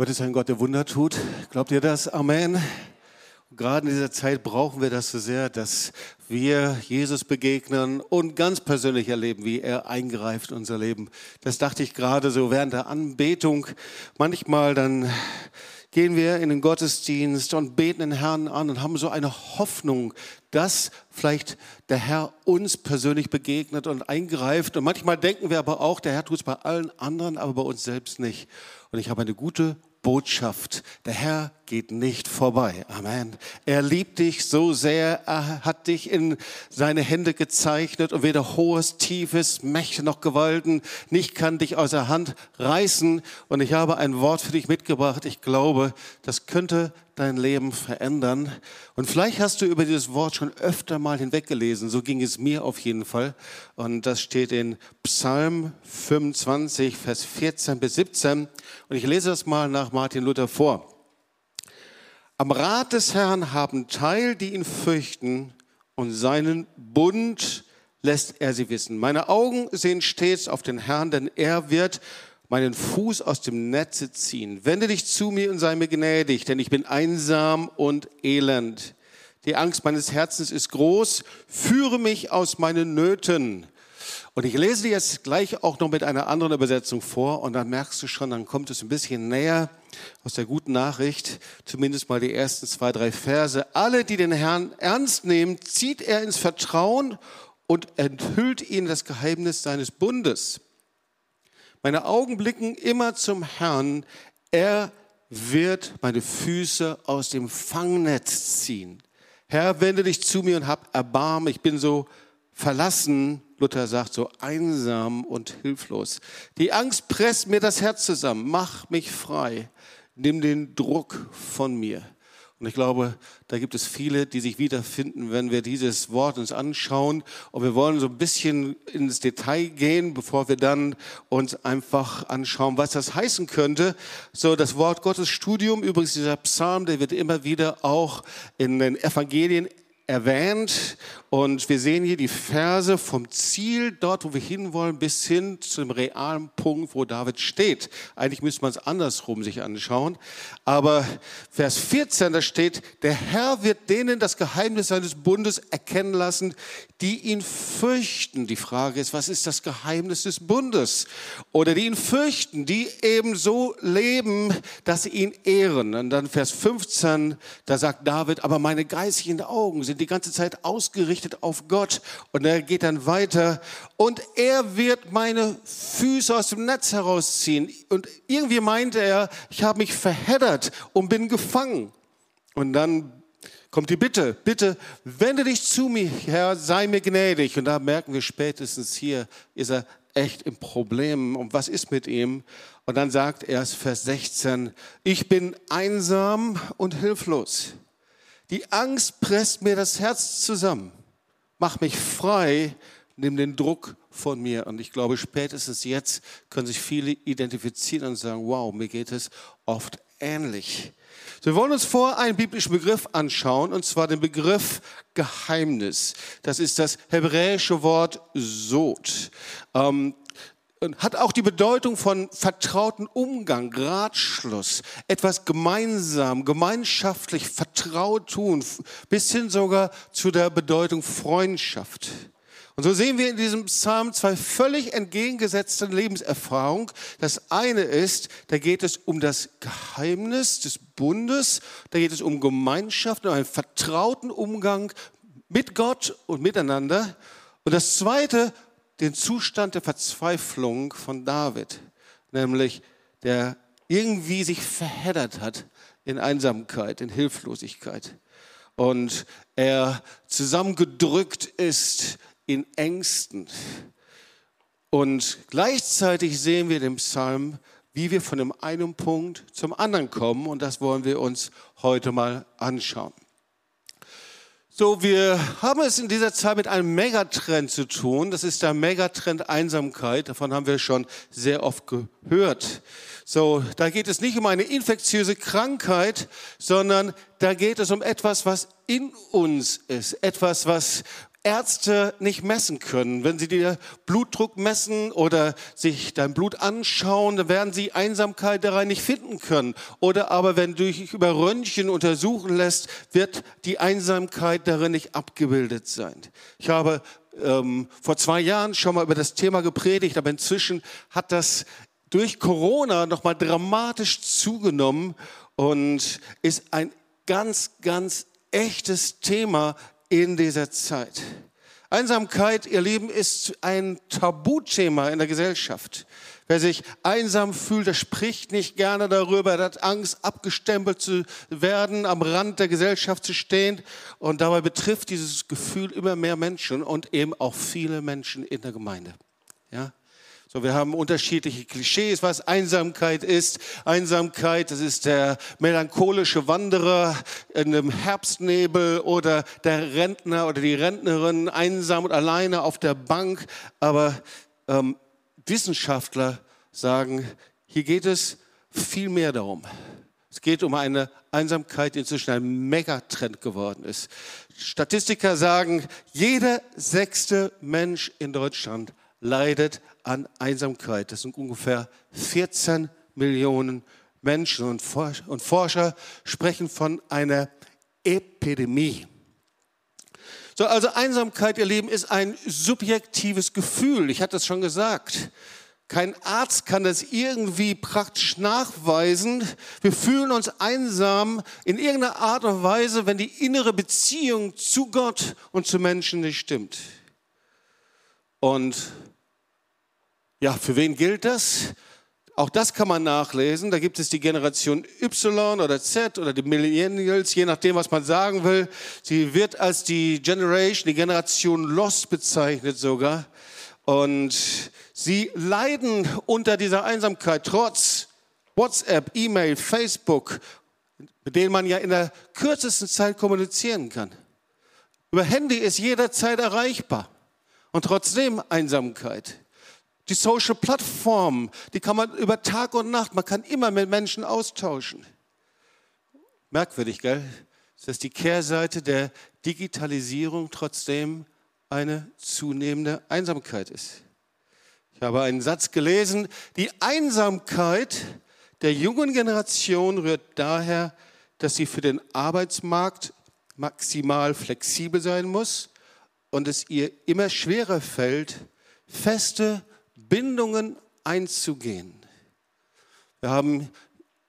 Gott ist ein Gott, der Wunder tut. Glaubt ihr das? Amen. Und gerade in dieser Zeit brauchen wir das so sehr, dass wir Jesus begegnen und ganz persönlich erleben, wie er eingreift in unser Leben. Das dachte ich gerade so während der Anbetung. Manchmal dann gehen wir in den Gottesdienst und beten den Herrn an und haben so eine Hoffnung, dass vielleicht der Herr uns persönlich begegnet und eingreift. Und manchmal denken wir aber auch, der Herr tut es bei allen anderen, aber bei uns selbst nicht. Und ich habe eine gute Botschaft. Der Herr geht nicht vorbei. Amen. Er liebt dich so sehr. Er hat dich in seine Hände gezeichnet und weder hohes, tiefes, Mächte noch Gewalten nicht kann dich aus der Hand reißen. Und ich habe ein Wort für dich mitgebracht. Ich glaube, das könnte dein Leben verändern. Und vielleicht hast du über dieses Wort schon öfter mal hinweggelesen. So ging es mir auf jeden Fall. Und das steht in Psalm 25, Vers 14 bis 17. Und ich lese das mal nach Martin Luther vor. Am Rat des Herrn haben Teil, die ihn fürchten, und seinen Bund lässt er sie wissen. Meine Augen sehen stets auf den Herrn, denn er wird meinen Fuß aus dem Netze ziehen. Wende dich zu mir und sei mir gnädig, denn ich bin einsam und elend. Die Angst meines Herzens ist groß. Führe mich aus meinen Nöten. Und ich lese dir jetzt gleich auch noch mit einer anderen Übersetzung vor und dann merkst du schon, dann kommt es ein bisschen näher aus der guten Nachricht, zumindest mal die ersten zwei, drei Verse. Alle, die den Herrn ernst nehmen, zieht er ins Vertrauen und enthüllt ihnen das Geheimnis seines Bundes. Meine Augen blicken immer zum Herrn. Er wird meine Füße aus dem Fangnetz ziehen. Herr, wende dich zu mir und hab Erbarmen. Ich bin so verlassen, Luther sagt, so einsam und hilflos. Die Angst presst mir das Herz zusammen. Mach mich frei. Nimm den Druck von mir. Und ich glaube, da gibt es viele, die sich wiederfinden, wenn wir dieses Wort uns anschauen. Und wir wollen so ein bisschen ins Detail gehen, bevor wir dann uns einfach anschauen, was das heißen könnte. So, das Wort Gottes Studium, übrigens dieser Psalm, der wird immer wieder auch in den Evangelien erwähnt und wir sehen hier die Verse vom Ziel, dort wo wir hinwollen, bis hin zum realen Punkt, wo David steht. Eigentlich müsste man es andersrum sich anschauen. Aber Vers 14, da steht, der Herr wird denen das Geheimnis seines Bundes erkennen lassen, die ihn fürchten. Die Frage ist, was ist das Geheimnis des Bundes? Oder die ihn fürchten, die eben so leben, dass sie ihn ehren. Und dann Vers 15, da sagt David, aber meine geistigen Augen sind die ganze Zeit ausgerichtet auf Gott. Und er geht dann weiter. Und er wird meine Füße aus dem Netz herausziehen. Und irgendwie meinte er, ich habe mich verheddert und bin gefangen. Und dann kommt die Bitte, bitte wende dich zu mir, Herr, sei mir gnädig. Und da merken wir spätestens hier, ist er echt im Problem. Und was ist mit ihm? Und dann sagt er, Vers 16, ich bin einsam und hilflos. Die Angst presst mir das Herz zusammen. Mach mich frei, nimm den Druck von mir. Und ich glaube, spätestens jetzt können sich viele identifizieren und sagen, wow, mir geht es oft ähnlich. Wir wollen uns vor einen biblischen Begriff anschauen, und zwar den Begriff Geheimnis. Das ist das hebräische Wort Sod. Ähm, hat auch die Bedeutung von vertrauten Umgang, Ratschluss, etwas gemeinsam, gemeinschaftlich vertraut tun, bis hin sogar zu der Bedeutung Freundschaft. Und so sehen wir in diesem Psalm zwei völlig entgegengesetzte Lebenserfahrungen. Das eine ist, da geht es um das Geheimnis des Bundes, da geht es um Gemeinschaft, um einen vertrauten Umgang mit Gott und miteinander. Und das zweite den Zustand der Verzweiflung von David, nämlich der irgendwie sich verheddert hat in Einsamkeit, in Hilflosigkeit und er zusammengedrückt ist in Ängsten. Und gleichzeitig sehen wir den Psalm, wie wir von dem einen Punkt zum anderen kommen und das wollen wir uns heute mal anschauen. So, wir haben es in dieser Zeit mit einem Megatrend zu tun. Das ist der Megatrend Einsamkeit. Davon haben wir schon sehr oft gehört. So, da geht es nicht um eine infektiöse Krankheit, sondern da geht es um etwas, was in uns ist. Etwas, was Ärzte nicht messen können. Wenn sie dir Blutdruck messen oder sich dein Blut anschauen, dann werden sie Einsamkeit daran nicht finden können. Oder aber wenn du dich über Röntgen untersuchen lässt, wird die Einsamkeit darin nicht abgebildet sein. Ich habe ähm, vor zwei Jahren schon mal über das Thema gepredigt, aber inzwischen hat das durch Corona nochmal dramatisch zugenommen und ist ein ganz, ganz echtes Thema in dieser Zeit. Einsamkeit, ihr Lieben, ist ein Tabuthema in der Gesellschaft. Wer sich einsam fühlt, der spricht nicht gerne darüber, der hat Angst, abgestempelt zu werden, am Rand der Gesellschaft zu stehen. Und dabei betrifft dieses Gefühl immer mehr Menschen und eben auch viele Menschen in der Gemeinde. Ja? So, wir haben unterschiedliche Klischees, was Einsamkeit ist. Einsamkeit, das ist der melancholische Wanderer in einem Herbstnebel oder der Rentner oder die Rentnerin einsam und alleine auf der Bank. Aber ähm, Wissenschaftler sagen, hier geht es viel mehr darum. Es geht um eine Einsamkeit, die inzwischen ein Megatrend geworden ist. Statistiker sagen, jeder sechste Mensch in Deutschland leidet an Einsamkeit. Das sind ungefähr 14 Millionen Menschen und Forscher sprechen von einer Epidemie. So, also Einsamkeit, ihr Lieben, ist ein subjektives Gefühl. Ich hatte es schon gesagt. Kein Arzt kann das irgendwie praktisch nachweisen. Wir fühlen uns einsam in irgendeiner Art und Weise, wenn die innere Beziehung zu Gott und zu Menschen nicht stimmt. Und ja, für wen gilt das? Auch das kann man nachlesen. Da gibt es die Generation Y oder Z oder die Millennials, je nachdem, was man sagen will. Sie wird als die Generation, die Generation Lost bezeichnet sogar. Und sie leiden unter dieser Einsamkeit trotz WhatsApp, E-Mail, Facebook, mit denen man ja in der kürzesten Zeit kommunizieren kann. Über Handy ist jederzeit erreichbar und trotzdem Einsamkeit. Die Social Plattform, die kann man über Tag und Nacht, man kann immer mit Menschen austauschen. Merkwürdig, gell? Das ist die Kehrseite der Digitalisierung trotzdem eine zunehmende Einsamkeit ist. Ich habe einen Satz gelesen, die Einsamkeit der jungen Generation rührt daher, dass sie für den Arbeitsmarkt maximal flexibel sein muss und es ihr immer schwerer fällt, feste Bindungen einzugehen. Wir haben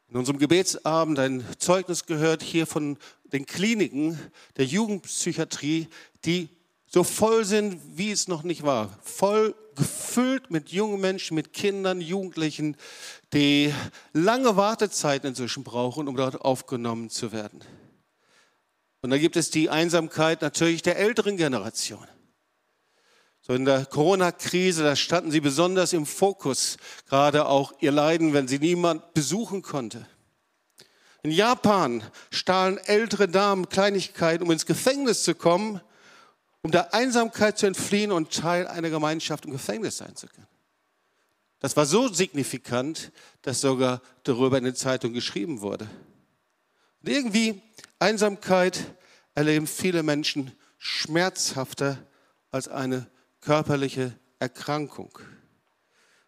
in unserem Gebetsabend ein Zeugnis gehört hier von den Kliniken der Jugendpsychiatrie, die so voll sind, wie es noch nicht war. Voll gefüllt mit jungen Menschen, mit Kindern, Jugendlichen, die lange Wartezeiten inzwischen brauchen, um dort aufgenommen zu werden. Und dann gibt es die Einsamkeit natürlich der älteren Generation. In der Corona-Krise, da standen sie besonders im Fokus, gerade auch ihr Leiden, wenn sie niemand besuchen konnte. In Japan stahlen ältere Damen Kleinigkeiten, um ins Gefängnis zu kommen, um der Einsamkeit zu entfliehen und Teil einer Gemeinschaft im Gefängnis sein zu können. Das war so signifikant, dass sogar darüber in den Zeitungen geschrieben wurde. Und irgendwie Einsamkeit erleben viele Menschen schmerzhafter als eine körperliche Erkrankung.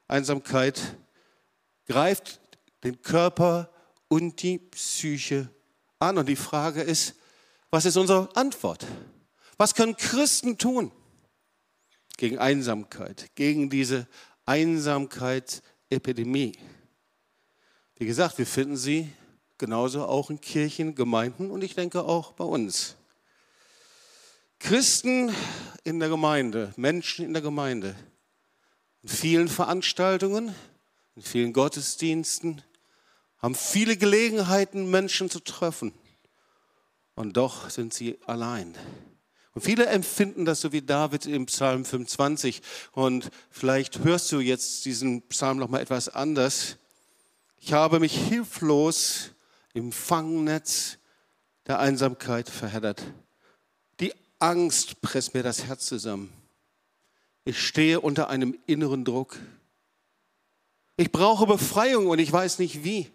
Einsamkeit greift den Körper und die Psyche an. Und die Frage ist, was ist unsere Antwort? Was können Christen tun gegen Einsamkeit, gegen diese Einsamkeitsepidemie? Wie gesagt, wir finden sie genauso auch in Kirchen, Gemeinden und ich denke auch bei uns. Christen in der Gemeinde, Menschen in der Gemeinde, in vielen Veranstaltungen, in vielen Gottesdiensten, haben viele Gelegenheiten, Menschen zu treffen. Und doch sind sie allein. Und viele empfinden das so wie David im Psalm 25. Und vielleicht hörst du jetzt diesen Psalm noch mal etwas anders. Ich habe mich hilflos im Fangnetz der Einsamkeit verheddert. Angst presst mir das Herz zusammen. Ich stehe unter einem inneren Druck. Ich brauche Befreiung und ich weiß nicht wie.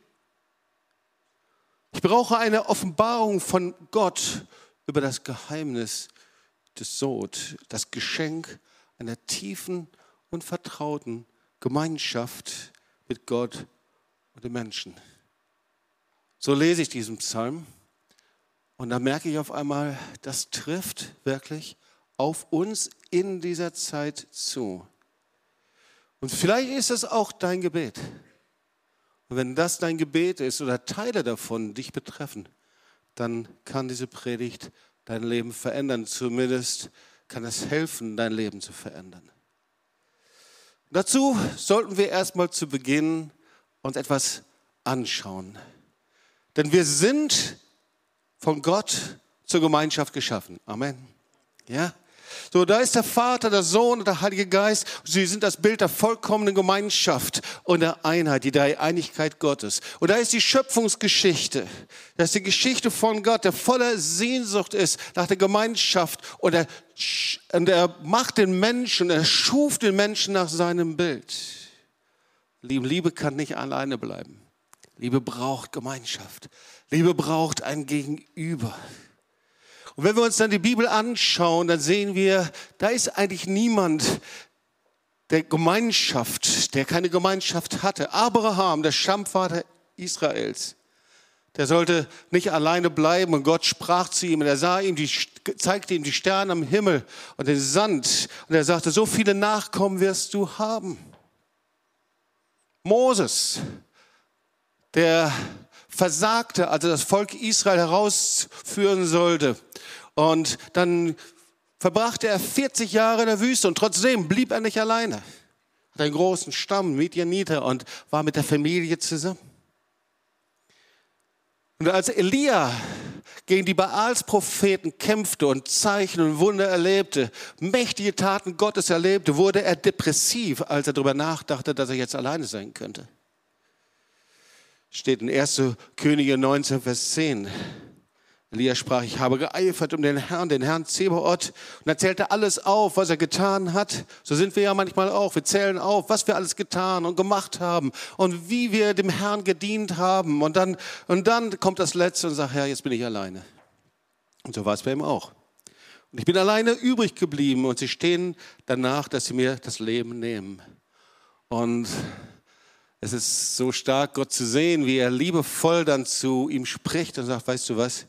Ich brauche eine Offenbarung von Gott über das Geheimnis des Sod, das Geschenk einer tiefen und vertrauten Gemeinschaft mit Gott und den Menschen. So lese ich diesen Psalm und da merke ich auf einmal, das trifft wirklich auf uns in dieser Zeit zu. Und vielleicht ist es auch dein Gebet. Und wenn das dein Gebet ist oder Teile davon dich betreffen, dann kann diese Predigt dein Leben verändern. Zumindest kann es helfen, dein Leben zu verändern. Dazu sollten wir erstmal zu Beginn uns etwas anschauen. Denn wir sind von Gott zur Gemeinschaft geschaffen. Amen. Ja? So, da ist der Vater, der Sohn und der Heilige Geist. Sie sind das Bild der vollkommenen Gemeinschaft und der Einheit, die Dreieinigkeit Gottes. Und da ist die Schöpfungsgeschichte. Das ist die Geschichte von Gott, der voller Sehnsucht ist nach der Gemeinschaft und er, und er macht den Menschen, er schuf den Menschen nach seinem Bild. Liebe kann nicht alleine bleiben. Liebe braucht Gemeinschaft. Liebe braucht ein Gegenüber. Und wenn wir uns dann die Bibel anschauen, dann sehen wir, da ist eigentlich niemand, der Gemeinschaft, der keine Gemeinschaft hatte. Abraham, der Stammvater Israels, der sollte nicht alleine bleiben und Gott sprach zu ihm und er sah ihm, die, zeigte ihm die Sterne am Himmel und den Sand und er sagte, so viele Nachkommen wirst du haben. Moses, der versagte, als er das Volk Israel herausführen sollte. Und dann verbrachte er 40 Jahre in der Wüste und trotzdem blieb er nicht alleine. Hat einen großen Stamm, Midianiter, und war mit der Familie zusammen. Und als Elia gegen die Baals-Propheten kämpfte und Zeichen und Wunder erlebte, mächtige Taten Gottes erlebte, wurde er depressiv, als er darüber nachdachte, dass er jetzt alleine sein könnte. Steht in 1. Könige 19, Vers 10. Elia sprach, ich habe geeifert um den Herrn, den Herrn Zebaoth und erzählte alles auf, was er getan hat. So sind wir ja manchmal auch. Wir zählen auf, was wir alles getan und gemacht haben und wie wir dem Herrn gedient haben. Und dann, und dann kommt das Letzte und sagt, Herr, jetzt bin ich alleine. Und so war es bei ihm auch. Und ich bin alleine übrig geblieben und sie stehen danach, dass sie mir das Leben nehmen. Und es ist so stark, Gott zu sehen, wie er liebevoll dann zu ihm spricht und sagt, weißt du was,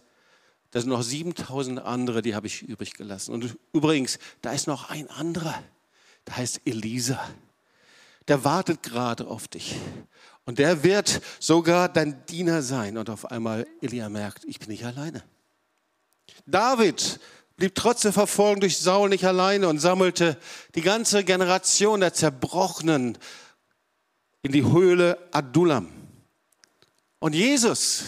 da sind noch 7000 andere, die habe ich übrig gelassen. Und übrigens, da ist noch ein anderer, der heißt Elisa. Der wartet gerade auf dich. Und der wird sogar dein Diener sein. Und auf einmal Elia merkt, ich bin nicht alleine. David blieb trotz der Verfolgung durch Saul nicht alleine und sammelte die ganze Generation der Zerbrochenen in die Höhle Adullam. Und Jesus,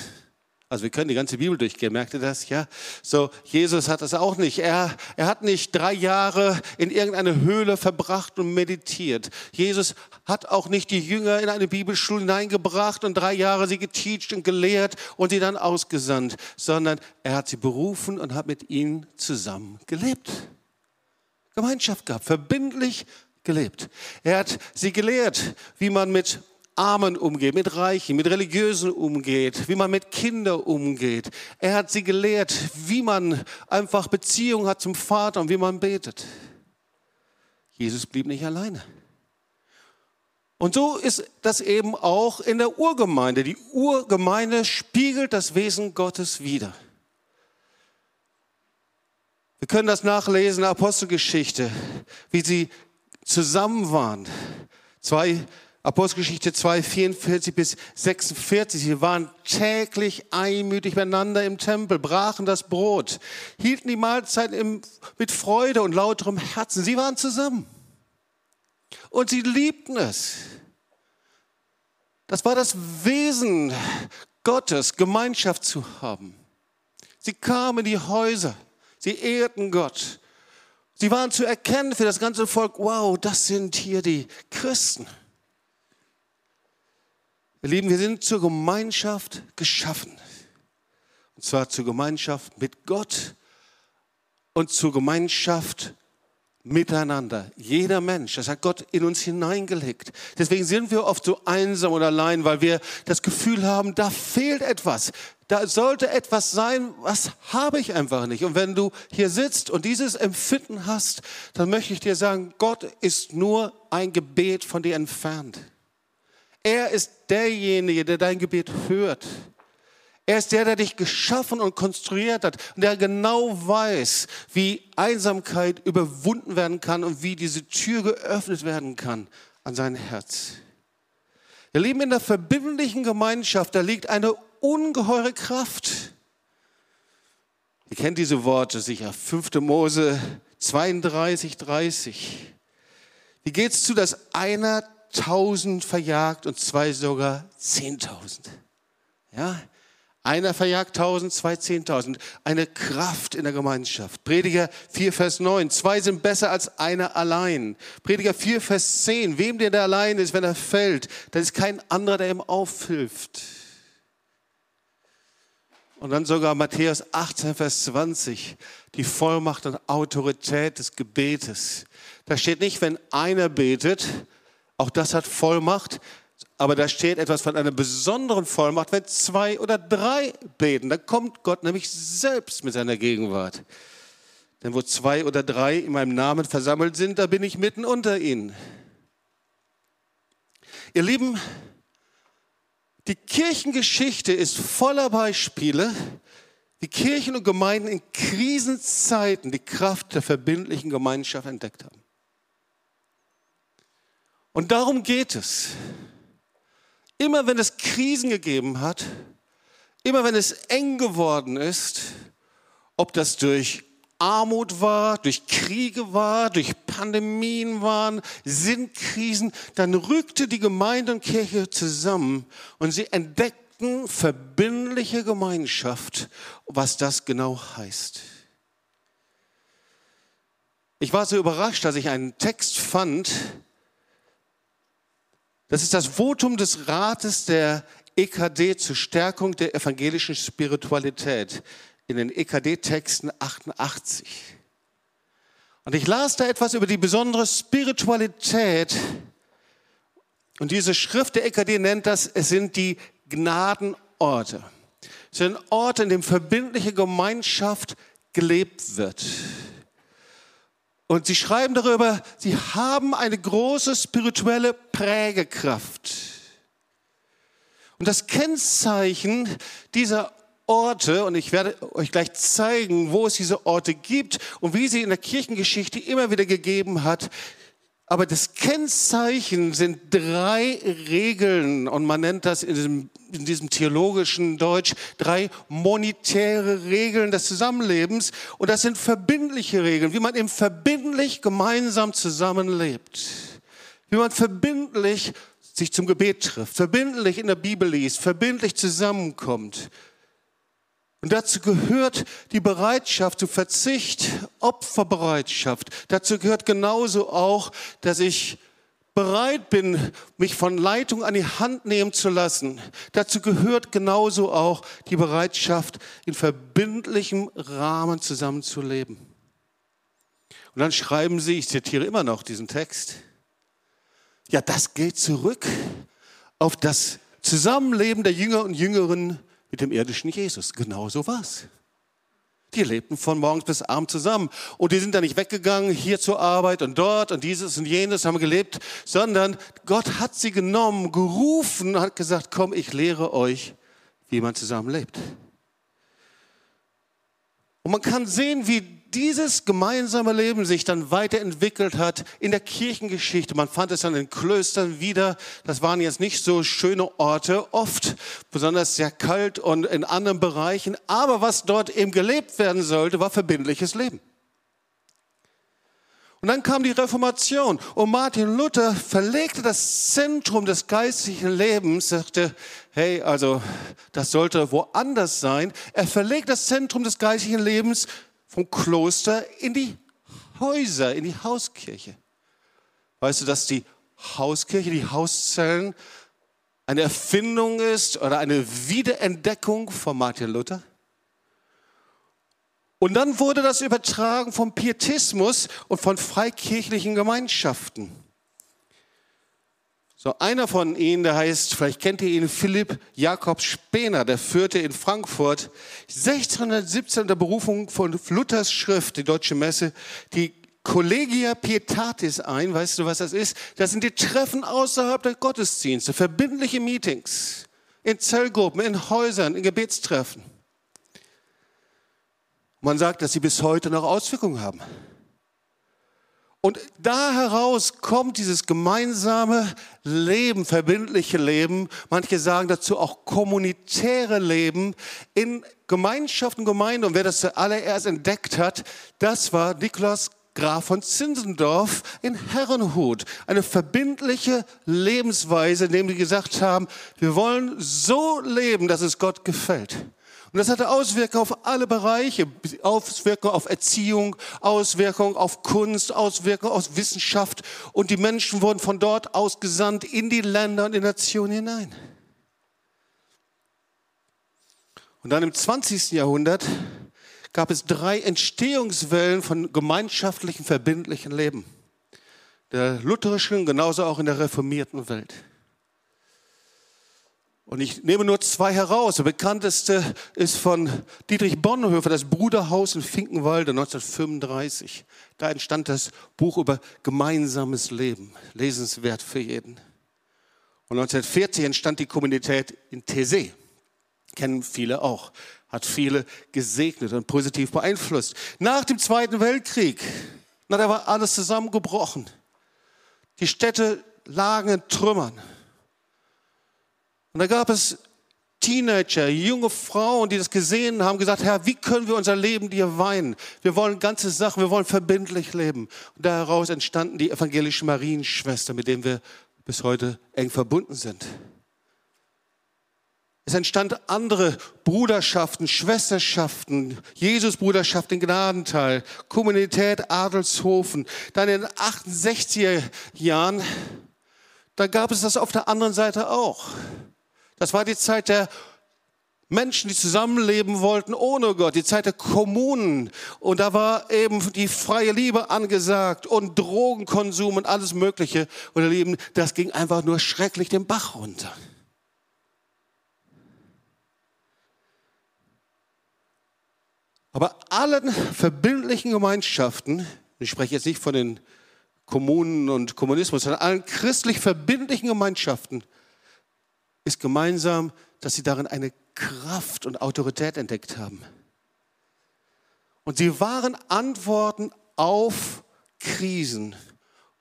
also wir können die ganze Bibel durchgehen, merkt ihr das? Ja, so Jesus hat das auch nicht. Er, er hat nicht drei Jahre in irgendeine Höhle verbracht und meditiert. Jesus hat auch nicht die Jünger in eine Bibelschule hineingebracht und drei Jahre sie geteacht und gelehrt und sie dann ausgesandt, sondern er hat sie berufen und hat mit ihnen zusammen gelebt. Gemeinschaft gehabt, verbindlich gelebt. Er hat sie gelehrt, wie man mit Armen umgeht, mit Reichen, mit Religiösen umgeht, wie man mit Kindern umgeht. Er hat sie gelehrt, wie man einfach Beziehung hat zum Vater und wie man betet. Jesus blieb nicht alleine. Und so ist das eben auch in der Urgemeinde. Die Urgemeinde spiegelt das Wesen Gottes wider. Wir können das nachlesen Apostelgeschichte, wie sie zusammen waren. Zwei, Apostelgeschichte 2, 44 bis 46. Sie waren täglich einmütig miteinander im Tempel, brachen das Brot, hielten die Mahlzeit im, mit Freude und lauterem Herzen. Sie waren zusammen. Und sie liebten es. Das war das Wesen Gottes, Gemeinschaft zu haben. Sie kamen in die Häuser, sie ehrten Gott, Sie waren zu erkennen für das ganze Volk, wow, das sind hier die Christen. Ihr Lieben, wir sind zur Gemeinschaft geschaffen. Und zwar zur Gemeinschaft mit Gott und zur Gemeinschaft miteinander. Jeder Mensch, das hat Gott in uns hineingelegt. Deswegen sind wir oft so einsam und allein, weil wir das Gefühl haben, da fehlt etwas. Da sollte etwas sein, was habe ich einfach nicht. Und wenn du hier sitzt und dieses Empfinden hast, dann möchte ich dir sagen, Gott ist nur ein Gebet von dir entfernt. Er ist derjenige, der dein Gebet hört. Er ist der, der dich geschaffen und konstruiert hat und der genau weiß, wie Einsamkeit überwunden werden kann und wie diese Tür geöffnet werden kann an sein Herz. Wir leben in der verbindlichen Gemeinschaft, da liegt eine ungeheure Kraft. Ihr kennt diese Worte sicher, 5. Mose 32, 30. Wie geht es zu, dass einer tausend verjagt und zwei sogar zehntausend? Ja, einer verjagt tausend, zwei zehntausend. Eine Kraft in der Gemeinschaft. Prediger 4, Vers 9. Zwei sind besser als einer allein. Prediger 4, Vers 10. Wem der, der allein ist, wenn er fällt, dann ist kein anderer, der ihm aufhilft. Und dann sogar Matthäus 18, Vers 20. Die Vollmacht und Autorität des Gebetes. Da steht nicht, wenn einer betet, auch das hat Vollmacht, aber da steht etwas von einer besonderen Vollmacht, wenn zwei oder drei beten. Da kommt Gott nämlich selbst mit seiner Gegenwart. Denn wo zwei oder drei in meinem Namen versammelt sind, da bin ich mitten unter ihnen. Ihr Lieben, die Kirchengeschichte ist voller Beispiele, wie Kirchen und Gemeinden in Krisenzeiten die Kraft der verbindlichen Gemeinschaft entdeckt haben. Und darum geht es. Immer wenn es Krisen gegeben hat, immer wenn es eng geworden ist, ob das durch Armut war, durch Kriege war, durch Pandemien waren, Sinnkrisen, dann rückte die Gemeinde und Kirche zusammen und sie entdeckten verbindliche Gemeinschaft, was das genau heißt. Ich war so überrascht, dass ich einen Text fand, das ist das Votum des Rates der EKD zur Stärkung der evangelischen Spiritualität in den EKD-Texten 88. Und ich las da etwas über die besondere Spiritualität. Und diese Schrift der EKD nennt das, es sind die Gnadenorte. Es sind Orte, in denen verbindliche Gemeinschaft gelebt wird. Und sie schreiben darüber, sie haben eine große spirituelle Prägekraft. Und das Kennzeichen dieser Orte, und ich werde euch gleich zeigen, wo es diese Orte gibt und wie sie in der Kirchengeschichte immer wieder gegeben hat, aber das Kennzeichen sind drei Regeln und man nennt das in diesem, in diesem, theologischen Deutsch drei monetäre Regeln des Zusammenlebens. Und das sind verbindliche Regeln, wie man eben verbindlich gemeinsam zusammenlebt, wie man verbindlich sich zum Gebet trifft, verbindlich in der Bibel liest, verbindlich zusammenkommt, und dazu gehört die Bereitschaft zu Verzicht, Opferbereitschaft. Dazu gehört genauso auch, dass ich bereit bin, mich von Leitung an die Hand nehmen zu lassen. Dazu gehört genauso auch die Bereitschaft, in verbindlichem Rahmen zusammenzuleben. Und dann schreiben sie, ich zitiere immer noch diesen Text, ja, das geht zurück auf das Zusammenleben der Jünger und Jüngerinnen mit dem irdischen Jesus. Genau so war's. Die lebten von morgens bis abends zusammen. Und die sind da nicht weggegangen, hier zur Arbeit und dort und dieses und jenes haben gelebt, sondern Gott hat sie genommen, gerufen, hat gesagt, komm, ich lehre euch, wie man zusammen lebt. Und man kann sehen, wie dieses gemeinsame Leben sich dann weiterentwickelt hat in der Kirchengeschichte. Man fand es dann in Klöstern wieder. Das waren jetzt nicht so schöne Orte, oft besonders sehr kalt und in anderen Bereichen. Aber was dort eben gelebt werden sollte, war verbindliches Leben. Und dann kam die Reformation und Martin Luther verlegte das Zentrum des geistlichen Lebens, sagte, hey, also das sollte woanders sein. Er verlegt das Zentrum des geistlichen Lebens vom Kloster in die Häuser, in die Hauskirche. Weißt du, dass die Hauskirche, die Hauszellen eine Erfindung ist oder eine Wiederentdeckung von Martin Luther? Und dann wurde das übertragen vom Pietismus und von freikirchlichen Gemeinschaften. So, einer von ihnen, der heißt, vielleicht kennt ihr ihn, Philipp Jakob Spener, der führte in Frankfurt 1617 der Berufung von Luthers Schrift, die Deutsche Messe, die Collegia Pietatis ein. Weißt du, was das ist? Das sind die Treffen außerhalb der Gottesdienste, verbindliche Meetings in Zellgruppen, in Häusern, in Gebetstreffen. Man sagt, dass sie bis heute noch Auswirkungen haben. Und da heraus kommt dieses gemeinsame Leben, verbindliche Leben, manche sagen dazu auch kommunitäre Leben in Gemeinschaft und Gemeinde. Und wer das zuallererst entdeckt hat, das war Niklas Graf von Zinzendorf in Herrenhut. Eine verbindliche Lebensweise, in dem die gesagt haben, wir wollen so leben, dass es Gott gefällt. Und das hatte Auswirkungen auf alle Bereiche, Auswirkungen auf Erziehung, Auswirkungen auf Kunst, Auswirkungen auf Wissenschaft. Und die Menschen wurden von dort ausgesandt in die Länder und die Nationen hinein. Und dann im 20. Jahrhundert gab es drei Entstehungswellen von gemeinschaftlichen, verbindlichen Leben. Der lutherischen, genauso auch in der reformierten Welt. Und ich nehme nur zwei heraus. Der bekannteste ist von Dietrich Bonhoeffer, das Bruderhaus in Finkenwalde 1935. Da entstand das Buch über gemeinsames Leben, lesenswert für jeden. Und 1940 entstand die Kommunität in Tese. Kennen viele auch. Hat viele gesegnet und positiv beeinflusst. Nach dem Zweiten Weltkrieg, na, da war alles zusammengebrochen. Die Städte lagen in Trümmern. Und da gab es Teenager, junge Frauen, die das gesehen haben, gesagt, Herr, wie können wir unser Leben dir weihen? Wir wollen ganze Sachen, wir wollen verbindlich leben. Und daraus entstanden die evangelischen Marienschwestern, mit denen wir bis heute eng verbunden sind. Es entstand andere Bruderschaften, Schwesterschaften, Jesusbruderschaft in Gnadental, Kommunität Adelshofen. Dann in den 68er Jahren, da gab es das auf der anderen Seite auch. Das war die Zeit der Menschen, die zusammenleben wollten ohne Gott, die Zeit der Kommunen. Und da war eben die freie Liebe angesagt und Drogenkonsum und alles Mögliche. Und ihr Lieben, das ging einfach nur schrecklich den Bach runter. Aber allen verbindlichen Gemeinschaften, ich spreche jetzt nicht von den Kommunen und Kommunismus, sondern allen christlich verbindlichen Gemeinschaften, ist gemeinsam, dass sie darin eine Kraft und Autorität entdeckt haben. Und sie waren Antworten auf Krisen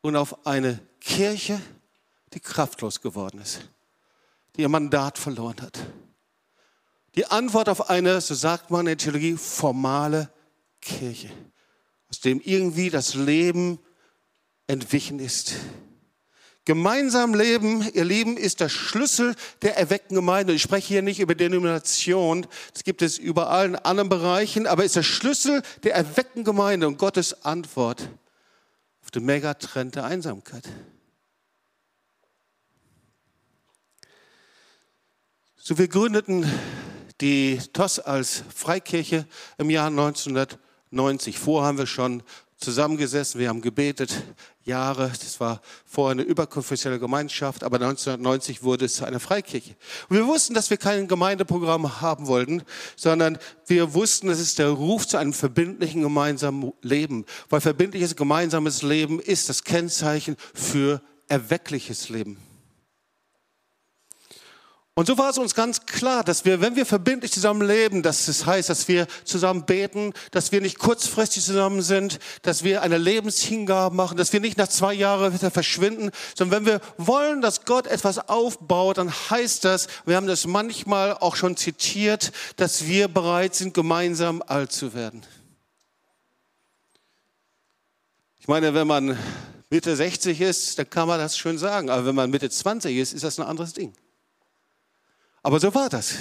und auf eine Kirche, die kraftlos geworden ist, die ihr Mandat verloren hat. Die Antwort auf eine, so sagt man in der Theologie, formale Kirche, aus dem irgendwie das Leben entwichen ist. Gemeinsam leben, ihr Lieben, ist der Schlüssel der erweckten Gemeinde. Ich spreche hier nicht über Denomination, das gibt es überall in anderen Bereichen, aber ist der Schlüssel der erweckten Gemeinde und Gottes Antwort auf den Megatrend der Einsamkeit. So, wir gründeten die TOS als Freikirche im Jahr 1990. Vor haben wir schon zusammengesessen, wir haben gebetet, Jahre. Das war vorher eine überkonfessionelle Gemeinschaft, aber 1990 wurde es zu einer Freikirche. Und wir wussten, dass wir kein Gemeindeprogramm haben wollten, sondern wir wussten, es ist der Ruf zu einem verbindlichen gemeinsamen Leben, weil verbindliches gemeinsames Leben ist das Kennzeichen für erweckliches Leben. Und so war es uns ganz klar, dass wir, wenn wir verbindlich zusammen leben, dass es heißt, dass wir zusammen beten, dass wir nicht kurzfristig zusammen sind, dass wir eine Lebenshingabe machen, dass wir nicht nach zwei Jahren wieder verschwinden, sondern wenn wir wollen, dass Gott etwas aufbaut, dann heißt das, wir haben das manchmal auch schon zitiert, dass wir bereit sind, gemeinsam alt zu werden. Ich meine, wenn man Mitte 60 ist, dann kann man das schön sagen, aber wenn man Mitte 20 ist, ist das ein anderes Ding. Aber so war das.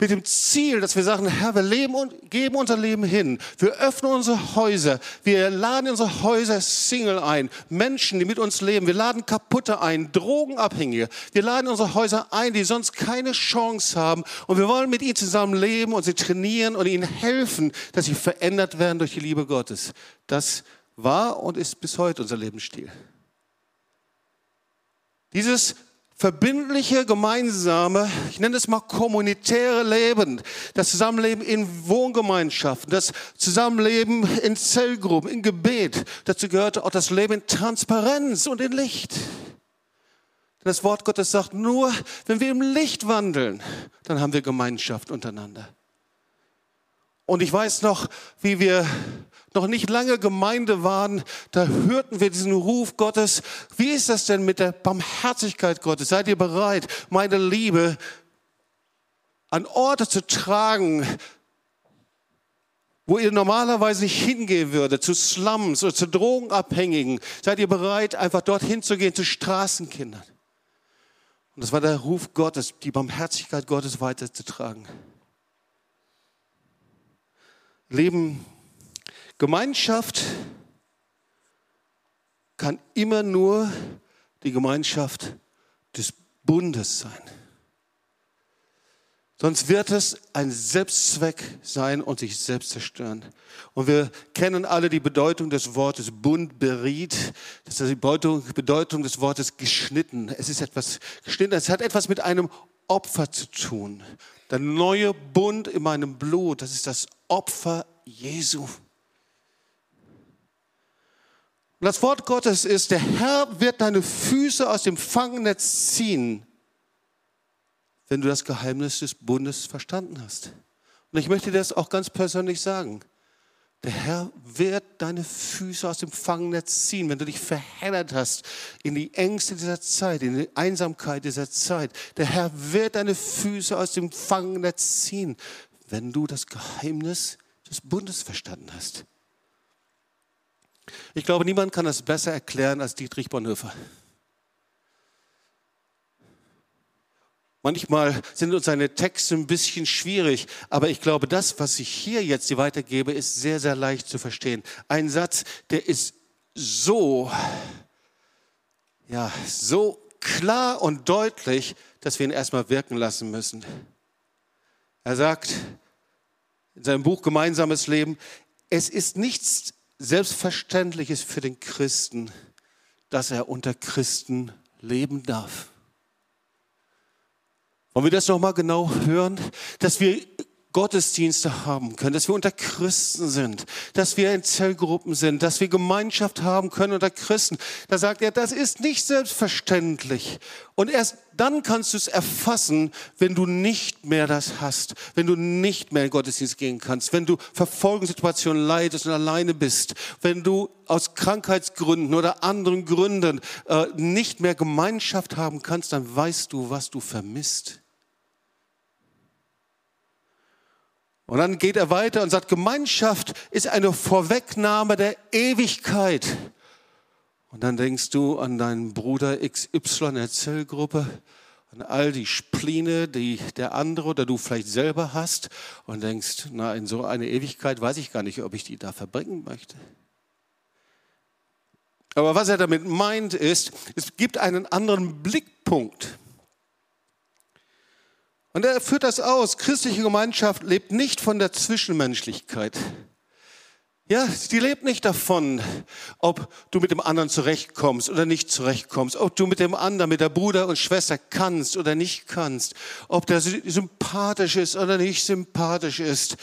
mit dem Ziel, dass wir sagen, Herr, wir leben und geben unser Leben hin. Wir öffnen unsere Häuser. Wir laden in unsere Häuser Single ein. Menschen, die mit uns leben. Wir laden Kaputte ein, Drogenabhängige. Wir laden unsere Häuser ein, die sonst keine Chance haben. Und wir wollen mit ihnen zusammen leben und sie trainieren und ihnen helfen, dass sie verändert werden durch die Liebe Gottes. Das war und ist bis heute unser Lebensstil. Dieses verbindliche, gemeinsame, ich nenne es mal kommunitäre Leben, das Zusammenleben in Wohngemeinschaften, das Zusammenleben in Zellgruppen, in Gebet. Dazu gehört auch das Leben in Transparenz und in Licht. Das Wort Gottes sagt, nur wenn wir im Licht wandeln, dann haben wir Gemeinschaft untereinander. Und ich weiß noch, wie wir noch nicht lange Gemeinde waren, da hörten wir diesen Ruf Gottes. Wie ist das denn mit der Barmherzigkeit Gottes? Seid ihr bereit, meine Liebe an Orte zu tragen, wo ihr normalerweise nicht hingehen würdet, zu Slums oder zu Drogenabhängigen? Seid ihr bereit, einfach dorthin zu gehen, zu Straßenkindern? Und das war der Ruf Gottes, die Barmherzigkeit Gottes weiterzutragen. Leben Gemeinschaft kann immer nur die Gemeinschaft des Bundes sein. Sonst wird es ein Selbstzweck sein und sich selbst zerstören. Und wir kennen alle die Bedeutung des Wortes Bund beriet. Das ist die Bedeutung, Bedeutung des Wortes geschnitten. Es ist etwas geschnitten. Es hat etwas mit einem Opfer zu tun. Der neue Bund in meinem Blut, das ist das Opfer Jesu. Und das Wort Gottes ist, der Herr wird deine Füße aus dem Fangnetz ziehen, wenn du das Geheimnis des Bundes verstanden hast. Und ich möchte dir das auch ganz persönlich sagen. Der Herr wird deine Füße aus dem Fangnetz ziehen, wenn du dich verheddert hast in die Ängste dieser Zeit, in die Einsamkeit dieser Zeit. Der Herr wird deine Füße aus dem Fangnetz ziehen, wenn du das Geheimnis des Bundes verstanden hast. Ich glaube, niemand kann das besser erklären als Dietrich Bonhoeffer. Manchmal sind uns seine Texte ein bisschen schwierig, aber ich glaube, das, was ich hier jetzt weitergebe, ist sehr, sehr leicht zu verstehen. Ein Satz, der ist so, ja, so klar und deutlich, dass wir ihn erstmal wirken lassen müssen. Er sagt in seinem Buch Gemeinsames Leben, es ist nichts Selbstverständliches für den Christen, dass er unter Christen leben darf. Wollen wir das nochmal genau hören? Dass wir Gottesdienste haben können, dass wir unter Christen sind, dass wir in Zellgruppen sind, dass wir Gemeinschaft haben können unter Christen. Da sagt er, das ist nicht selbstverständlich. Und erst dann kannst du es erfassen, wenn du nicht mehr das hast, wenn du nicht mehr in Gottesdienst gehen kannst, wenn du Verfolgungssituationen leidest und alleine bist, wenn du aus Krankheitsgründen oder anderen Gründen äh, nicht mehr Gemeinschaft haben kannst, dann weißt du, was du vermisst. Und dann geht er weiter und sagt, Gemeinschaft ist eine Vorwegnahme der Ewigkeit. Und dann denkst du an deinen Bruder XY in der Zellgruppe, an all die Spline, die der andere oder du vielleicht selber hast und denkst, na, in so eine Ewigkeit weiß ich gar nicht, ob ich die da verbringen möchte. Aber was er damit meint ist, es gibt einen anderen Blickpunkt. Und er führt das aus. Christliche Gemeinschaft lebt nicht von der Zwischenmenschlichkeit. Ja, die lebt nicht davon, ob du mit dem anderen zurechtkommst oder nicht zurechtkommst, ob du mit dem anderen, mit der Bruder und Schwester kannst oder nicht kannst, ob der sympathisch ist oder nicht sympathisch ist.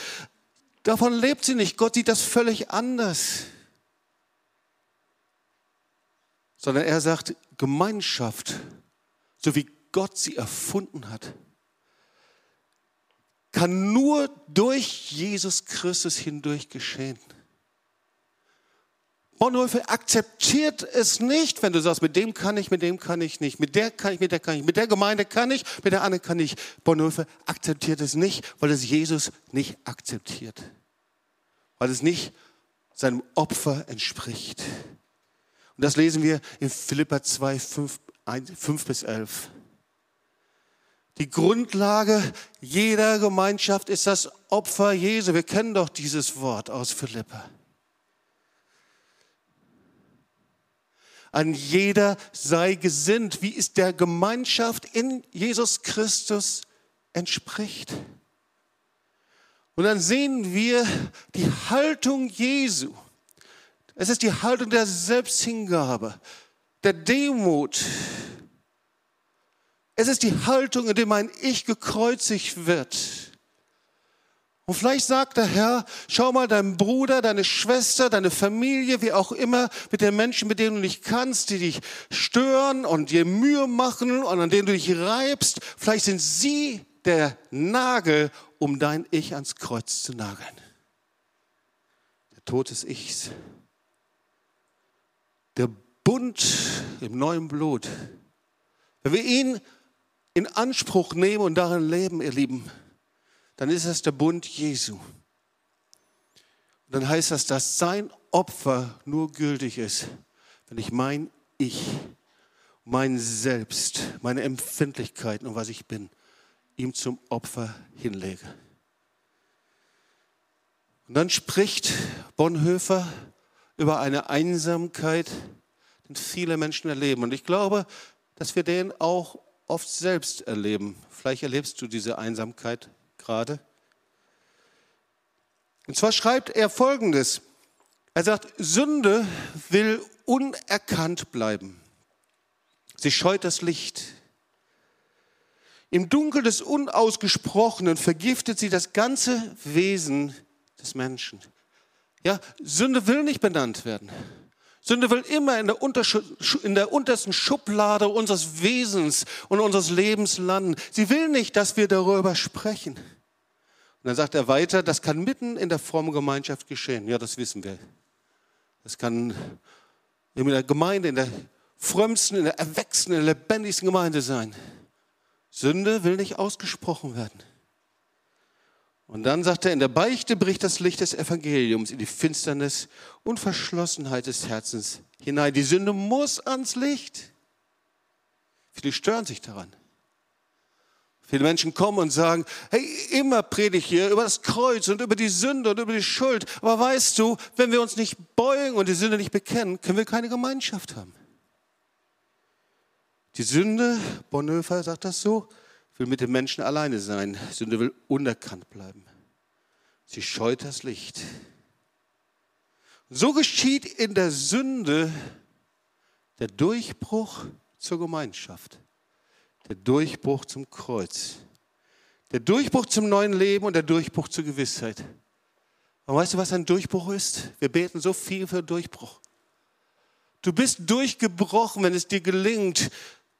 Davon lebt sie nicht. Gott sieht das völlig anders. Sondern er sagt, Gemeinschaft, so wie Gott sie erfunden hat, kann nur durch Jesus Christus hindurch geschehen. Bonhoeffer akzeptiert es nicht, wenn du sagst, mit dem kann ich, mit dem kann ich nicht, mit der kann ich, mit der kann ich, mit der Gemeinde kann ich, mit der anderen kann ich. Bonhoeffer akzeptiert es nicht, weil es Jesus nicht akzeptiert. Weil es nicht seinem Opfer entspricht. Und das lesen wir in Philippa 2, 5, 1, 5 bis 11. Die Grundlage jeder Gemeinschaft ist das Opfer Jesu. Wir kennen doch dieses Wort aus Philippa. An jeder sei gesinnt, wie es der Gemeinschaft in Jesus Christus entspricht. Und dann sehen wir die Haltung Jesu. Es ist die Haltung der Selbsthingabe, der Demut. Es ist die Haltung, in der mein Ich gekreuzigt wird. Und vielleicht sagt der Herr, schau mal, dein Bruder, deine Schwester, deine Familie, wie auch immer, mit den Menschen, mit denen du nicht kannst, die dich stören und dir Mühe machen und an denen du dich reibst, vielleicht sind sie der Nagel, um dein Ich ans Kreuz zu nageln. Der Tod des Ichs. Der Bund im neuen Blut. Wenn wir ihn in Anspruch nehmen und darin leben, ihr Lieben, dann ist das der Bund Jesu. Und dann heißt das, dass sein Opfer nur gültig ist, wenn ich mein Ich, mein Selbst, meine Empfindlichkeiten und was ich bin, ihm zum Opfer hinlege. Und dann spricht Bonhoeffer über eine Einsamkeit, die viele Menschen erleben. Und ich glaube, dass wir den auch oft selbst erleben. Vielleicht erlebst du diese Einsamkeit gerade. Und zwar schreibt er Folgendes. Er sagt, Sünde will unerkannt bleiben. Sie scheut das Licht. Im Dunkel des Unausgesprochenen vergiftet sie das ganze Wesen des Menschen. Ja, Sünde will nicht benannt werden. Sünde will immer in der, in der, untersten Schublade unseres Wesens und unseres Lebens landen. Sie will nicht, dass wir darüber sprechen. Und dann sagt er weiter, das kann mitten in der frommen Gemeinschaft geschehen. Ja, das wissen wir. Das kann in der Gemeinde, in der frömmsten, in der erwachsenen, lebendigsten Gemeinde sein. Sünde will nicht ausgesprochen werden. Und dann sagt er, in der Beichte bricht das Licht des Evangeliums in die Finsternis und Verschlossenheit des Herzens hinein. Die Sünde muss ans Licht. Viele stören sich daran. Viele Menschen kommen und sagen, hey, immer predige ich hier über das Kreuz und über die Sünde und über die Schuld. Aber weißt du, wenn wir uns nicht beugen und die Sünde nicht bekennen, können wir keine Gemeinschaft haben. Die Sünde, Bonhoeffer sagt das so, will mit dem Menschen alleine sein. Sünde will unerkannt bleiben. Sie scheut das Licht. So geschieht in der Sünde der Durchbruch zur Gemeinschaft, der Durchbruch zum Kreuz, der Durchbruch zum neuen Leben und der Durchbruch zur Gewissheit. Und weißt du, was ein Durchbruch ist? Wir beten so viel für Durchbruch. Du bist durchgebrochen, wenn es dir gelingt,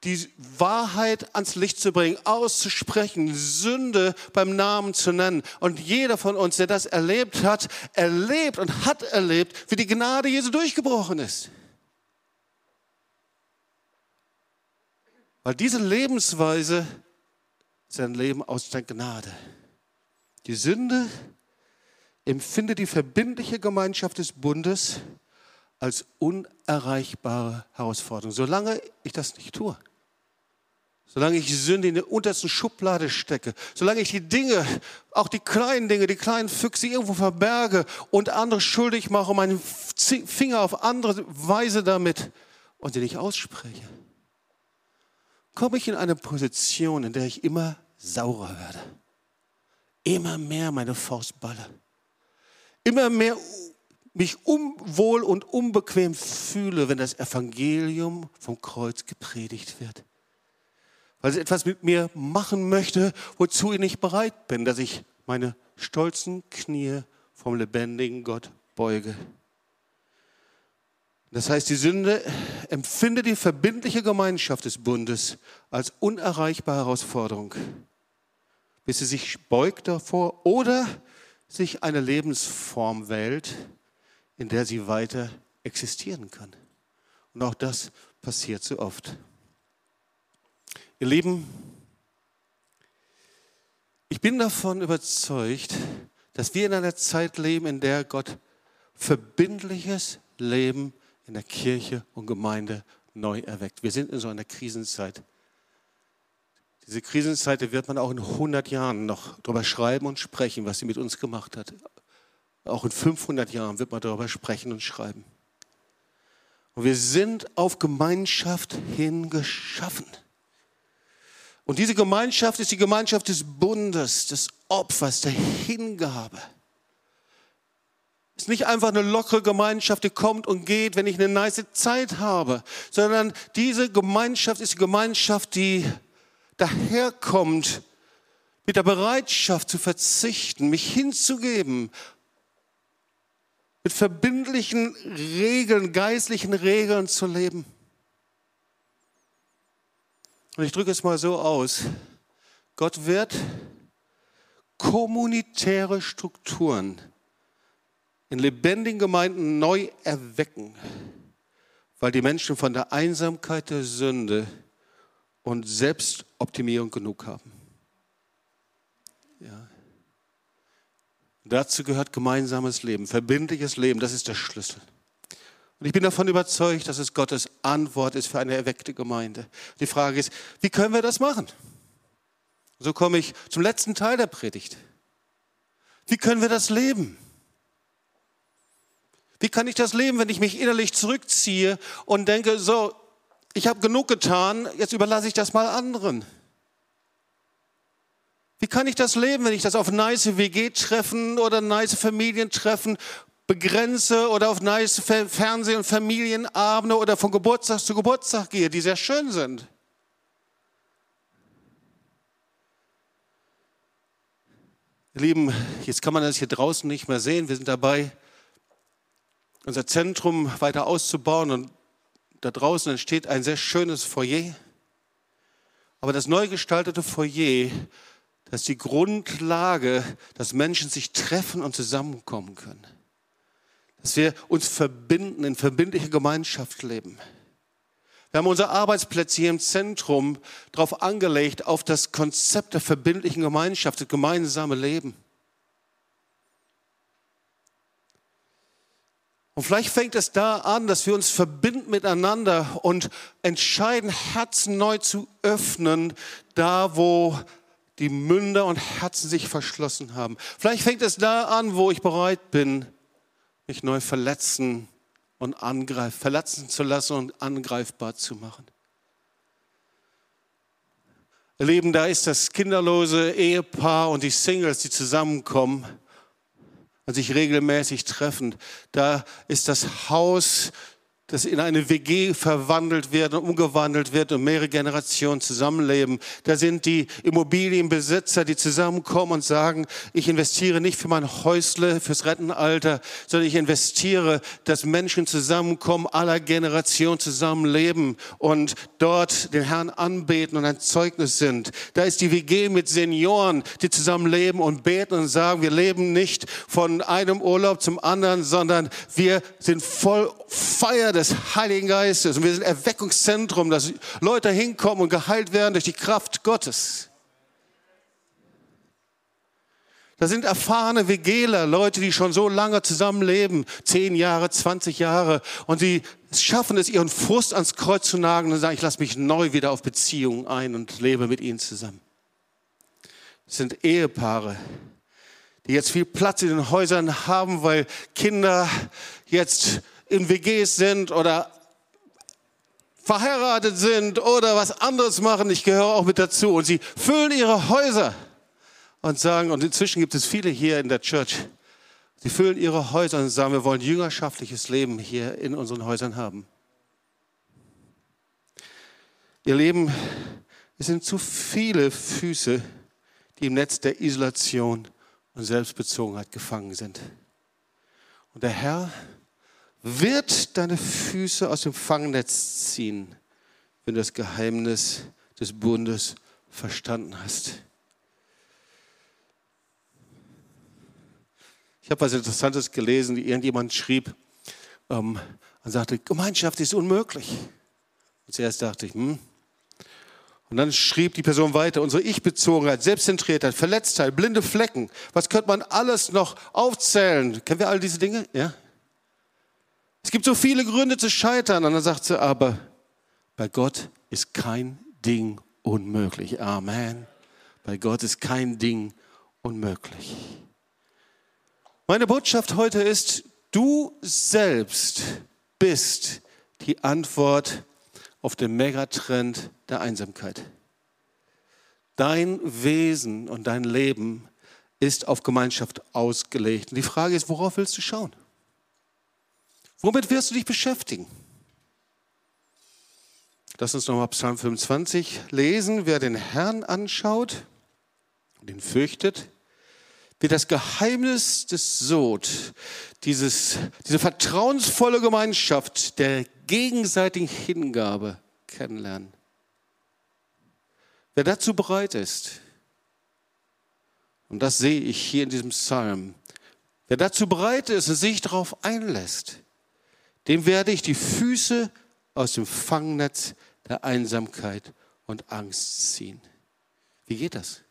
die Wahrheit ans Licht zu bringen, auszusprechen, Sünde beim Namen zu nennen. Und jeder von uns, der das erlebt hat, erlebt und hat erlebt, wie die Gnade Jesu durchgebrochen ist. Weil diese Lebensweise ist ein Leben aus der Gnade. Die Sünde empfindet die verbindliche Gemeinschaft des Bundes als unerreichbare Herausforderung, solange ich das nicht tue. Solange ich Sünde in der untersten Schublade stecke, solange ich die Dinge, auch die kleinen Dinge, die kleinen Füchse irgendwo verberge und andere schuldig mache, meinen Finger auf andere Weise damit und sie nicht ausspreche, komme ich in eine Position, in der ich immer saurer werde. Immer mehr meine Faust balle. Immer mehr mich unwohl und unbequem fühle, wenn das Evangelium vom Kreuz gepredigt wird weil sie etwas mit mir machen möchte, wozu ich nicht bereit bin, dass ich meine stolzen Knie vom lebendigen Gott beuge. Das heißt, die Sünde empfindet die verbindliche Gemeinschaft des Bundes als unerreichbare Herausforderung, bis sie sich beugt davor oder sich eine Lebensform wählt, in der sie weiter existieren kann. Und auch das passiert so oft. Ihr Lieben, ich bin davon überzeugt, dass wir in einer Zeit leben, in der Gott verbindliches Leben in der Kirche und Gemeinde neu erweckt. Wir sind in so einer Krisenzeit. Diese Krisenzeit wird man auch in 100 Jahren noch darüber schreiben und sprechen, was sie mit uns gemacht hat. Auch in 500 Jahren wird man darüber sprechen und schreiben. Und wir sind auf Gemeinschaft hin geschaffen. Und diese Gemeinschaft ist die Gemeinschaft des Bundes, des Opfers, der Hingabe. Es ist nicht einfach eine lockere Gemeinschaft, die kommt und geht, wenn ich eine nice Zeit habe, sondern diese Gemeinschaft ist die Gemeinschaft, die daherkommt mit der Bereitschaft zu verzichten, mich hinzugeben, mit verbindlichen Regeln, geistlichen Regeln zu leben. Und ich drücke es mal so aus. Gott wird kommunitäre Strukturen in lebendigen Gemeinden neu erwecken, weil die Menschen von der Einsamkeit der Sünde und Selbstoptimierung genug haben. Ja. Dazu gehört gemeinsames Leben, verbindliches Leben, das ist der Schlüssel. Und ich bin davon überzeugt, dass es Gottes Antwort ist für eine erweckte Gemeinde. Die Frage ist, wie können wir das machen? So komme ich zum letzten Teil der Predigt. Wie können wir das leben? Wie kann ich das leben, wenn ich mich innerlich zurückziehe und denke, so, ich habe genug getan, jetzt überlasse ich das mal anderen? Wie kann ich das leben, wenn ich das auf nice WG-Treffen oder nice Familientreffen begrenze oder auf nice Fernseh- und Familienabende oder von Geburtstag zu Geburtstag gehe, die sehr schön sind? Ihr Lieben, jetzt kann man das hier draußen nicht mehr sehen. Wir sind dabei, unser Zentrum weiter auszubauen und da draußen entsteht ein sehr schönes Foyer. Aber das neu gestaltete Foyer, das ist die Grundlage, dass Menschen sich treffen und zusammenkommen können. Dass wir uns verbinden, in verbindlicher Gemeinschaft leben. Wir haben unsere Arbeitsplätze hier im Zentrum darauf angelegt, auf das Konzept der verbindlichen Gemeinschaft, das gemeinsame Leben. Und vielleicht fängt es da an, dass wir uns verbinden miteinander und entscheiden, Herzen neu zu öffnen, da wo die Münder und Herzen sich verschlossen haben. Vielleicht fängt es da an, wo ich bereit bin, mich neu verletzen und angreifen, verletzen zu lassen und angreifbar zu machen. Ihr da ist das kinderlose Ehepaar und die Singles, die zusammenkommen und sich regelmäßig treffen. Da ist das Haus das in eine WG verwandelt wird und umgewandelt wird und mehrere Generationen zusammenleben. Da sind die Immobilienbesitzer, die zusammenkommen und sagen, ich investiere nicht für mein Häusle, fürs Rentenalter, sondern ich investiere, dass Menschen zusammenkommen, aller Generationen zusammenleben und dort den Herrn anbeten und ein Zeugnis sind. Da ist die WG mit Senioren, die zusammenleben und beten und sagen, wir leben nicht von einem Urlaub zum anderen, sondern wir sind voll Feier des Heiligen Geistes und wir sind Erweckungszentrum, dass Leute hinkommen und geheilt werden durch die Kraft Gottes. Da sind erfahrene Vegeler, Leute, die schon so lange zusammenleben, zehn Jahre, 20 Jahre, und sie schaffen es, ihren Frust ans Kreuz zu nagen und sagen, ich lasse mich neu wieder auf Beziehungen ein und lebe mit ihnen zusammen. Das sind Ehepaare, die jetzt viel Platz in den Häusern haben, weil Kinder jetzt in WGs sind oder verheiratet sind oder was anderes machen. Ich gehöre auch mit dazu. Und sie füllen ihre Häuser und sagen, und inzwischen gibt es viele hier in der Church, sie füllen ihre Häuser und sagen, wir wollen jüngerschaftliches Leben hier in unseren Häusern haben. Ihr Leben, es sind zu viele Füße, die im Netz der Isolation und Selbstbezogenheit gefangen sind. Und der Herr wird deine Füße aus dem Fangnetz ziehen, wenn du das Geheimnis des Bundes verstanden hast. Ich habe was Interessantes gelesen, wie irgendjemand schrieb ähm, und sagte, Gemeinschaft ist unmöglich. Und zuerst dachte ich, hm. Und dann schrieb die Person weiter, unsere Ich-Bezogenheit, Selbstzentriertheit, Verletztheit, blinde Flecken, was könnte man alles noch aufzählen? Kennen wir all diese Dinge? Ja? Es gibt so viele Gründe zu scheitern. Und dann sagt sie, aber bei Gott ist kein Ding unmöglich. Amen. Bei Gott ist kein Ding unmöglich. Meine Botschaft heute ist, du selbst bist die Antwort auf den Megatrend der Einsamkeit. Dein Wesen und dein Leben ist auf Gemeinschaft ausgelegt. Und die Frage ist, worauf willst du schauen? Womit wirst du dich beschäftigen? Lass uns nochmal Psalm 25 lesen. Wer den Herrn anschaut, den fürchtet, wird das Geheimnis des Sod, dieses, diese vertrauensvolle Gemeinschaft der gegenseitigen Hingabe kennenlernen. Wer dazu bereit ist, und das sehe ich hier in diesem Psalm, wer dazu bereit ist und sich darauf einlässt, dem werde ich die Füße aus dem Fangnetz der Einsamkeit und Angst ziehen. Wie geht das?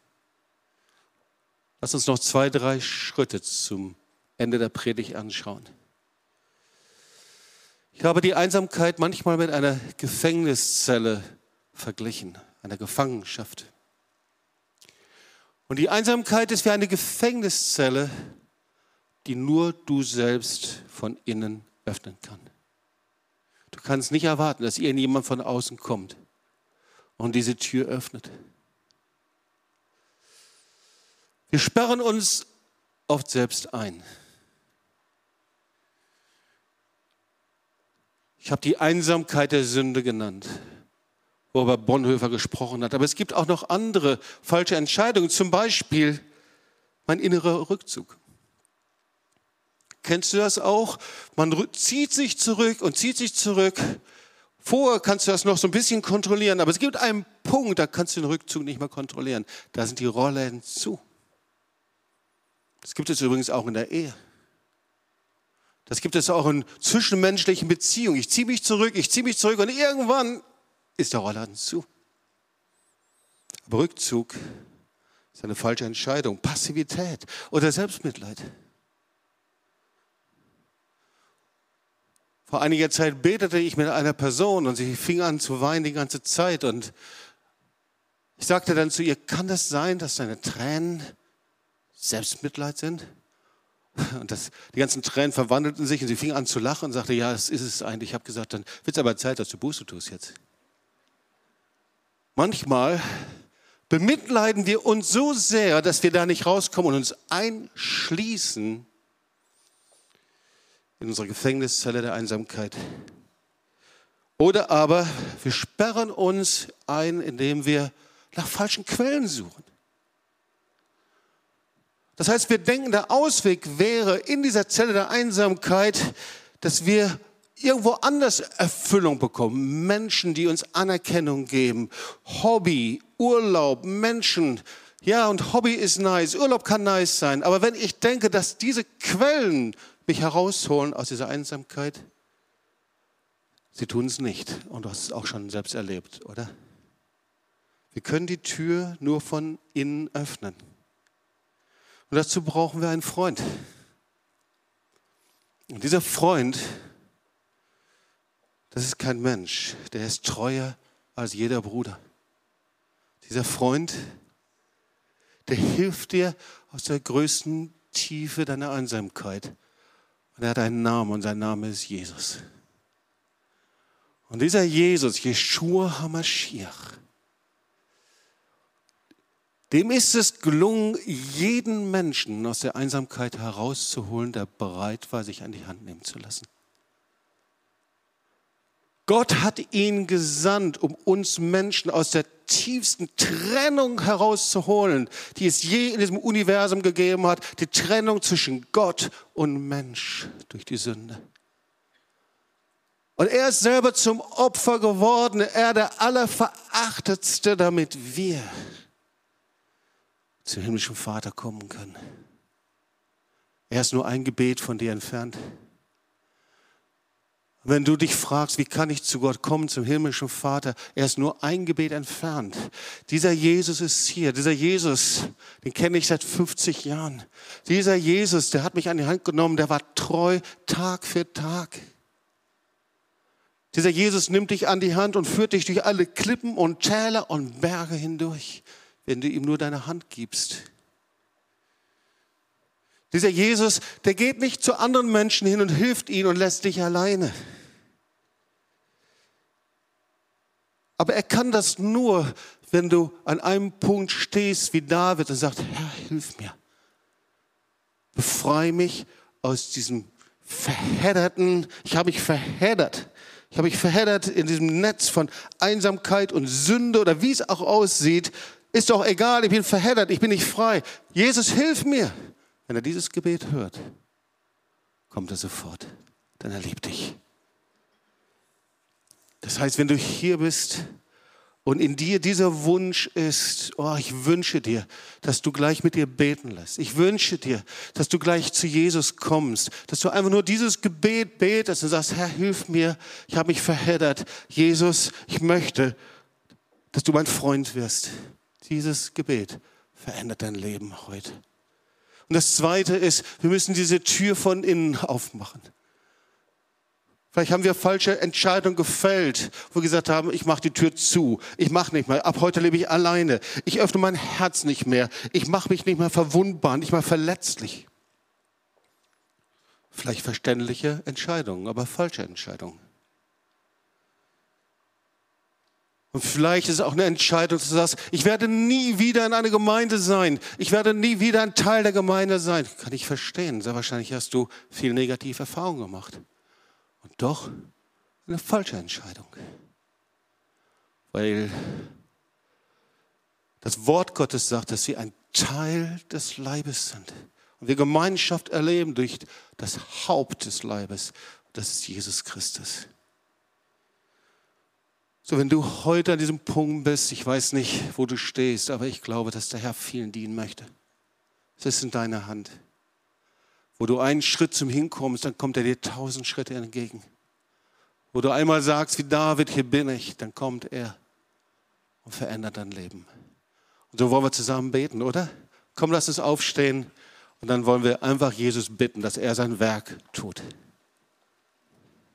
Lass uns noch zwei, drei Schritte zum Ende der Predigt anschauen. Ich habe die Einsamkeit manchmal mit einer Gefängniszelle verglichen, einer Gefangenschaft. Und die Einsamkeit ist wie eine Gefängniszelle, die nur du selbst von innen öffnen kann. Du kannst nicht erwarten, dass irgendjemand von außen kommt und diese Tür öffnet. Wir sperren uns oft selbst ein. Ich habe die Einsamkeit der Sünde genannt, worüber Bonhoeffer gesprochen hat. Aber es gibt auch noch andere falsche Entscheidungen, zum Beispiel mein innerer Rückzug. Kennst du das auch? Man zieht sich zurück und zieht sich zurück. Vorher kannst du das noch so ein bisschen kontrollieren, aber es gibt einen Punkt, da kannst du den Rückzug nicht mehr kontrollieren. Da sind die Rollen zu. Das gibt es übrigens auch in der Ehe. Das gibt es auch in zwischenmenschlichen Beziehungen. Ich ziehe mich zurück, ich ziehe mich zurück und irgendwann ist der Rollladen zu. Aber Rückzug ist eine falsche Entscheidung. Passivität oder Selbstmitleid. Vor einiger Zeit betete ich mit einer Person und sie fing an zu weinen die ganze Zeit. Und ich sagte dann zu ihr, kann das sein, dass deine Tränen Selbstmitleid sind? Und das, die ganzen Tränen verwandelten sich und sie fing an zu lachen und sagte, ja, das ist es eigentlich. Ich habe gesagt, dann wird es aber Zeit, dass du Buße tust jetzt. Manchmal bemitleiden wir uns so sehr, dass wir da nicht rauskommen und uns einschließen in unserer Gefängniszelle der Einsamkeit. Oder aber wir sperren uns ein, indem wir nach falschen Quellen suchen. Das heißt, wir denken, der Ausweg wäre in dieser Zelle der Einsamkeit, dass wir irgendwo anders Erfüllung bekommen. Menschen, die uns Anerkennung geben. Hobby, Urlaub, Menschen. Ja, und Hobby ist nice, Urlaub kann nice sein. Aber wenn ich denke, dass diese Quellen mich herausholen aus dieser Einsamkeit, sie tun es nicht. Und du hast es auch schon selbst erlebt, oder? Wir können die Tür nur von innen öffnen. Und dazu brauchen wir einen Freund. Und dieser Freund, das ist kein Mensch, der ist treuer als jeder Bruder. Dieser Freund, der hilft dir aus der größten Tiefe deiner Einsamkeit. Und er hat einen Namen und sein Name ist Jesus. Und dieser Jesus, Yeshua HaMashiach, dem ist es gelungen, jeden Menschen aus der Einsamkeit herauszuholen, der bereit war, sich an die Hand nehmen zu lassen. Gott hat ihn gesandt, um uns Menschen aus der tiefsten Trennung herauszuholen, die es je in diesem Universum gegeben hat, die Trennung zwischen Gott und Mensch durch die Sünde. Und er ist selber zum Opfer geworden, er der Allerverachtetste, damit wir zum himmlischen Vater kommen können. Er ist nur ein Gebet von dir entfernt. Wenn du dich fragst, wie kann ich zu Gott kommen, zum himmlischen Vater, er ist nur ein Gebet entfernt. Dieser Jesus ist hier. Dieser Jesus, den kenne ich seit 50 Jahren. Dieser Jesus, der hat mich an die Hand genommen, der war treu Tag für Tag. Dieser Jesus nimmt dich an die Hand und führt dich durch alle Klippen und Täler und Berge hindurch, wenn du ihm nur deine Hand gibst. Dieser Jesus, der geht nicht zu anderen Menschen hin und hilft ihnen und lässt dich alleine. Aber er kann das nur, wenn du an einem Punkt stehst wie David und sagst, Herr, hilf mir. Befreie mich aus diesem verhedderten, ich habe mich verheddert. Ich habe mich verheddert in diesem Netz von Einsamkeit und Sünde oder wie es auch aussieht. Ist doch egal, ich bin verheddert, ich bin nicht frei. Jesus, hilf mir. Wenn er dieses Gebet hört, kommt er sofort, denn er liebt dich. Das heißt, wenn du hier bist und in dir dieser Wunsch ist, oh, ich wünsche dir, dass du gleich mit dir beten lässt. Ich wünsche dir, dass du gleich zu Jesus kommst, dass du einfach nur dieses Gebet betest und sagst, Herr, hilf mir, ich habe mich verheddert. Jesus, ich möchte, dass du mein Freund wirst. Dieses Gebet verändert dein Leben heute. Und das Zweite ist, wir müssen diese Tür von innen aufmachen. Vielleicht haben wir falsche Entscheidungen gefällt, wo wir gesagt haben, ich mache die Tür zu, ich mache nicht mehr, ab heute lebe ich alleine, ich öffne mein Herz nicht mehr, ich mache mich nicht mehr verwundbar, nicht mehr verletzlich. Vielleicht verständliche Entscheidungen, aber falsche Entscheidungen. Und vielleicht ist es auch eine Entscheidung, dass du sagst, ich werde nie wieder in eine Gemeinde sein. Ich werde nie wieder ein Teil der Gemeinde sein. Kann ich verstehen. Sehr wahrscheinlich hast du viel negative Erfahrungen gemacht. Und doch eine falsche Entscheidung. Weil das Wort Gottes sagt, dass sie ein Teil des Leibes sind. Und wir Gemeinschaft erleben durch das Haupt des Leibes. Das ist Jesus Christus. So, wenn du heute an diesem Punkt bist, ich weiß nicht, wo du stehst, aber ich glaube, dass der Herr vielen dienen möchte. Es ist in deiner Hand. Wo du einen Schritt zum Hinkommst, dann kommt er dir tausend Schritte entgegen. Wo du einmal sagst, wie David, hier bin ich, dann kommt er und verändert dein Leben. Und so wollen wir zusammen beten, oder? Komm, lass uns aufstehen und dann wollen wir einfach Jesus bitten, dass er sein Werk tut.